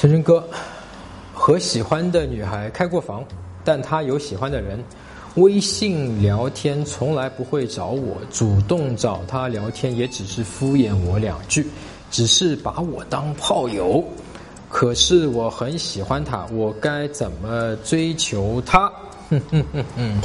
陈真哥和喜欢的女孩开过房，但她有喜欢的人，微信聊天从来不会找我，主动找她聊天也只是敷衍我两句，只是把我当炮友。可是我很喜欢她，我该怎么追求她？哼哼哼哼，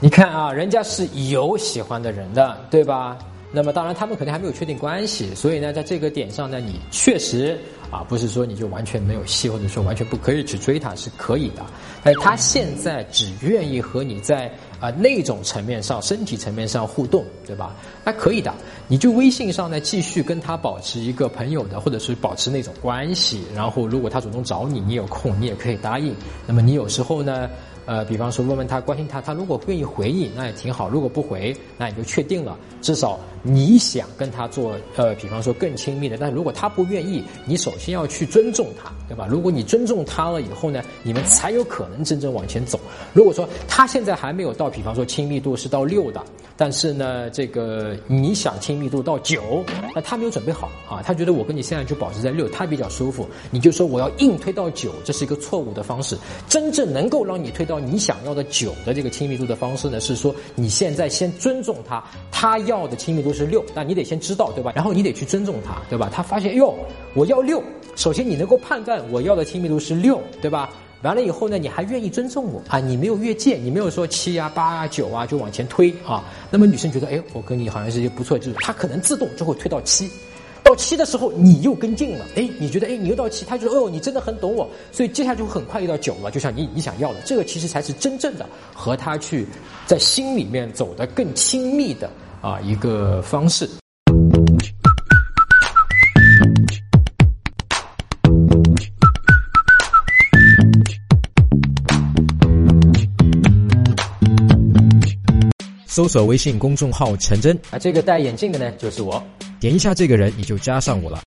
你看啊，人家是有喜欢的人的，对吧？那么当然，他们可能还没有确定关系，所以呢，在这个点上呢，你确实啊，不是说你就完全没有戏，或者说完全不可以去追他，是可以的。但他现在只愿意和你在啊那种层面上、身体层面上互动，对吧？那可以的，你就微信上呢继续跟他保持一个朋友的，或者是保持那种关系。然后，如果他主动找你，你有空，你也可以答应。那么，你有时候呢？呃，比方说问问他关心他，他如果愿意回你，那也挺好；如果不回，那你就确定了，至少你想跟他做呃，比方说更亲密的。但如果他不愿意，你首先要去尊重他，对吧？如果你尊重他了以后呢，你们才有可能真正往前走。如果说他现在还没有到，比方说亲密度是到六的，但是呢，这个你想亲密度到九，那他没有准备好啊，他觉得我跟你现在就保持在六，他比较舒服，你就说我要硬推到九，这是一个错误的方式。真正能够让你推到。你想要的九的这个亲密度的方式呢，是说你现在先尊重他，他要的亲密度是六，那你得先知道对吧？然后你得去尊重他，对吧？他发现，哎呦，我要六，首先你能够判断我要的亲密度是六，对吧？完了以后呢，你还愿意尊重我啊？你没有越界，你没有说七啊、八啊、九啊就往前推啊。那么女生觉得，哎，我跟你好像是一个不错，就是她可能自动就会推到七。到七的时候，你又跟进了，哎，你觉得，哎，你又到七，他觉得，哦，你真的很懂我，所以接下来就很快又到九了，就像你你想要的，这个其实才是真正的和他去在心里面走得更亲密的啊一个方式。搜索微信公众号“陈真”，啊，这个戴眼镜的呢，就是我。点一下这个人，你就加上我了。